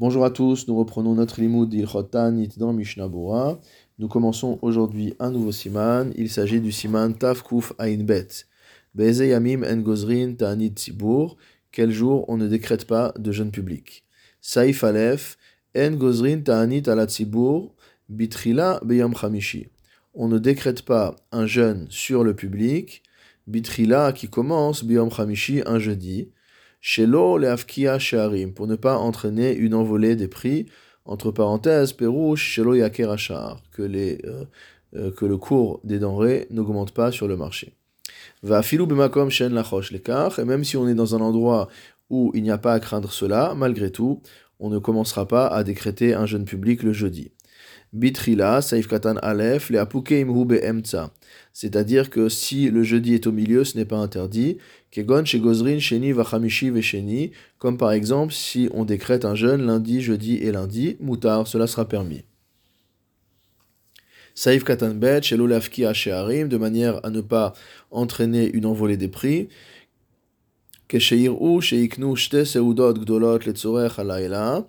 Bonjour à tous, nous reprenons notre limoud d'Ilchotanit dans Mishnah. Nous commençons aujourd'hui un nouveau siman. Il s'agit du siman Tafkuf Ain Bet. Beze Yamim En Gozrin Ta'anit Tzibur. Quel jour on ne décrète pas de jeûne public. Saif Aleph En Gozrin Ta'anit Ala Tzibur. Bitrila Beyam Chamishi. On ne décrète pas un jeûne sur le public. Bitrila qui commence Beyam Chamishi un jeudi. Shelo leafkia shearim, pour ne pas entraîner une envolée des prix, entre parenthèses, Perouche, Shelo yaker que, les, euh, euh, que le cours des denrées n'augmente pas sur le marché. Va filou bemakom shen lachosh lekar, et même si on est dans un endroit où il n'y a pas à craindre cela, malgré tout, on ne commencera pas à décréter un jeûne public le jeudi. Bitrila, Saif Katan Aleph, le emtsa. C'est-à-dire que si le jeudi est au milieu, ce n'est pas interdit. Kegon, Gozrin, Sheni, Vachamishi, Vesheni. Comme par exemple, si on décrète un jeûne lundi, jeudi et lundi, Moutar, cela sera permis. Saif Katan Bet, Shelolafki Sheharim, de manière à ne pas entraîner une envolée des prix. Kesheir ou Sheiknu, Shte Seudot, Gdolot, Letzorech, Alayla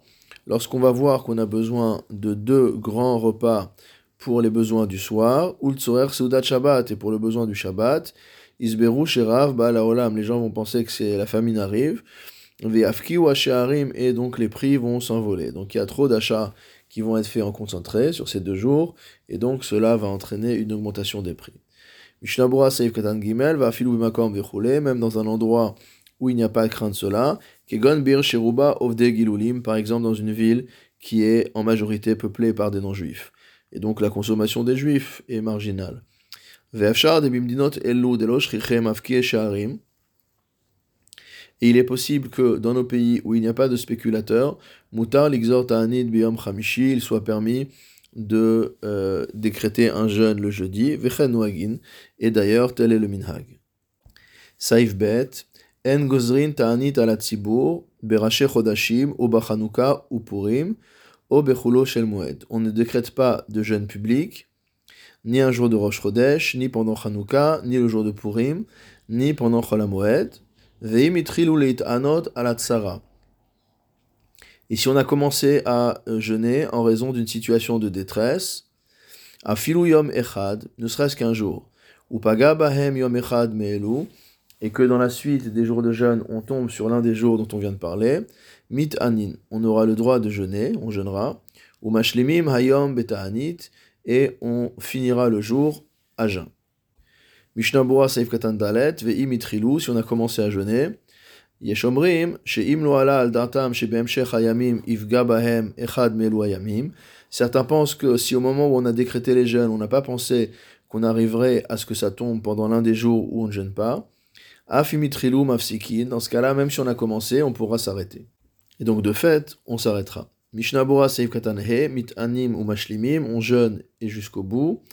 lorsqu'on va voir qu'on a besoin de deux grands repas pour les besoins du soir, ou Seudat Shabbat, et pour le besoin du Shabbat, Isberu Sherav Olam, les gens vont penser que c'est la famine arrive, Ve'afki ou et donc les prix vont s'envoler. Donc il y a trop d'achats qui vont être faits en concentré sur ces deux jours, et donc cela va entraîner une augmentation des prix. Mishnabura Seif Katan Gimel va filou même dans un endroit où il n'y a pas à craindre cela. Kegon Bir Sheruba Gilulim, par exemple dans une ville qui est en majorité peuplée par des non-juifs. Et donc la consommation des juifs est marginale. Et il est possible que dans nos pays où il n'y a pas de spéculateurs, Mutar Anid Biyom Chamishi, il soit permis de euh, décréter un jeûne le jeudi, et d'ailleurs tel est le minhag. Saif Bet, On ne décrète pas de jeûne public, ni un jour de Rosh Chodesh, ni pendant Chanukah, ni le jour de Purim, ni pendant Chol HaMoed. Veim itrilu leit anot ala tsara. Et si on a commencé à euh, jeûner en raison d'une situation de détresse, à yom echad, ne serait-ce qu'un jour, ou paga bahem yom echad me'elu, et que dans la suite des jours de jeûne, on tombe sur l'un des jours dont on vient de parler, mit anin, on aura le droit de jeûner, on jeûnera, ou mashlimim hayom beta'anit, et on finira le jour à jeûn. Mishnah Bura Saif Katan Dalet, ve'im itrilou, si on a commencé à jeûner, Yeshomrim, she'im lo ala al datam, hayamim, ifga bahem, echad melu hayamim. Certains pensent que si au moment où on a décrété les jeûnes, on n'a pas pensé qu'on arriverait à ce que ça tombe pendant l'un des jours où on ne jeûne pas, Afimitrilou mafsikin, dans ce cas-là, même si on a commencé, on pourra s'arrêter. Et donc, de fait, on s'arrêtera. Mishnabura Seif Katanhe, Mit Anim ou Mashlimim, on jeûne et jusqu'au bout.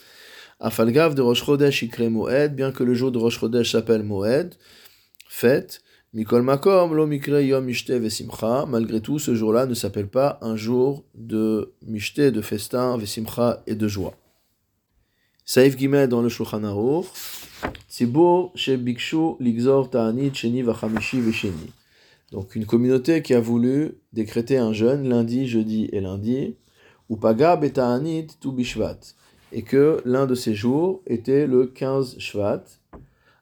Afalgav de Rosh Chodesh Ikre Moed, bien que le jour de Rosh Chodesh s'appelle Moed, fête. Mikol Makom, lo Mikre Yom Mishte Vesimcha, malgré tout, ce jour-là ne s'appelle pas un jour de Mishte, de festin, Vesimcha et de joie. Saif Gimel dans le Shulchan Aruch, Ligzor Ta'anit Sheni Vachamishi Vesheni. Donc une communauté qui a voulu décréter un jeûne lundi, jeudi et lundi, ou Paga Beta'anit Tu Bishvat, et que l'un de ces jours était le 15 Shvat.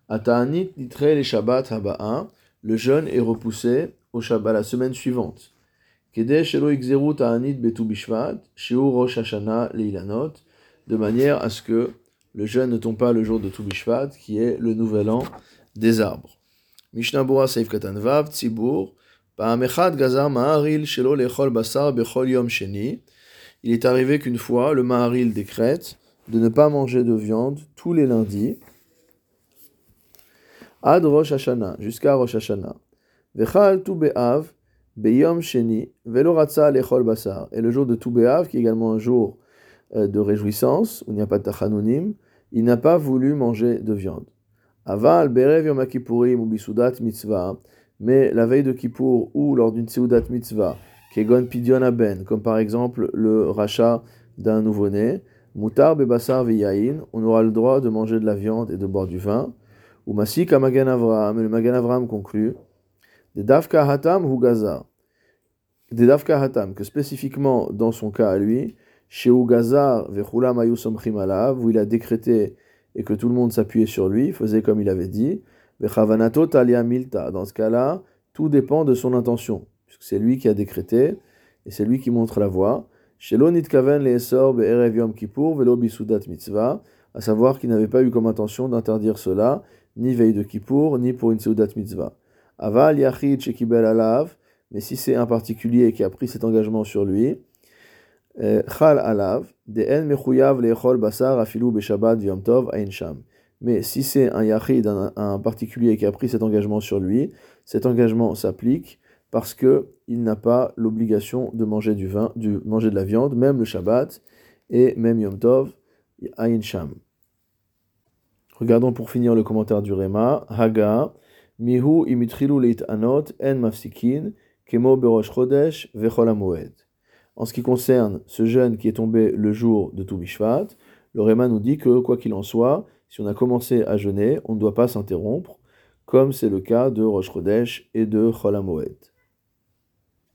Ata'anit Nitre les Shabbat Haba'a, le jeûne est repoussé au Shabbat la semaine suivante. Kede Shelo Igzeru Ta'anit Betu Bishvat, Sheu Rosh Hashanah Leilanot, de manière à ce que le jeûne ne tombe pas le jour de Toubishvat, qui est le nouvel an des arbres. Mishnah Bura Seif Katan Vav, Tzibur, Pa'amechad Gazar Ma'aril Shelo Lechol Basar Bechol Yom Sheni. Il est arrivé qu'une fois, le Ma'aril décrète de ne pas manger de viande tous les lundis, Ad Rosh Hashanah, jusqu'à Rosh Hashanah. Vechal Tu Be'av, Beyom Sheni, Velo Lechol Basar. Et le jour de Tu Be'av, qui est également un jour de réjouissance, où il n'y a pas de tachanonim, il n'a pas voulu manger de viande. Aval, Berev Yom ou Bisudat Mitzvah, mais la veille de Kippour ou lors d'une Seudat Mitzvah, Kegon Pidyon Aben, comme par exemple le rachat d'un nouveau-né, Mutar Bebassar Viyain, on aura le droit de manger de la viande et de boire du vin. Ou Masik Magan Avraham, le Magan Avraham conclut, de Davka Hatam Hugaza. Dedavka Hatam, que spécifiquement dans son cas à lui, chez Ugazar Vechulam Alav, où il a décrété et que tout le monde s'appuyait sur lui, faisait comme il avait dit, Vechavanato Talia Milta. Dans ce cas-là, tout dépend de son intention, puisque c'est lui qui a décrété et c'est lui qui montre la voie. Shelo Nitkaven Leesor Be'erev Yom Kippur Velo Bisudat Mitzvah, à savoir qu'il n'avait pas eu comme intention d'interdire cela, ni veille de Kippour, ni pour une Seudat Mitzvah. Aval Yachid Shekibel Alav, mais si c'est un particulier qui a pris cet engagement sur lui, Chal Alav, de En Mechuyav Lechol Basar Afilu Beshabbat Yom Tov Ain. Mais si c'est un Yachid, un, particulier qui a pris cet engagement sur lui, cet engagement s'applique parce que il n'a pas l'obligation de manger du vin, de manger de la viande, même le Shabbat et même Yom Tov, Ain Sham. Regardons pour finir le commentaire du Rema. Haga, mihu imitrilu leit anot en mafsikin, kemo berosh chodesh vechol En ce qui concerne ce jeûne qui est tombé le jour de Toubishvat, le Rema nous dit que, quoi qu'il en soit, si on a commencé à jeûner, on ne doit pas s'interrompre, comme c'est le cas de Rosh Chodesh et de Chol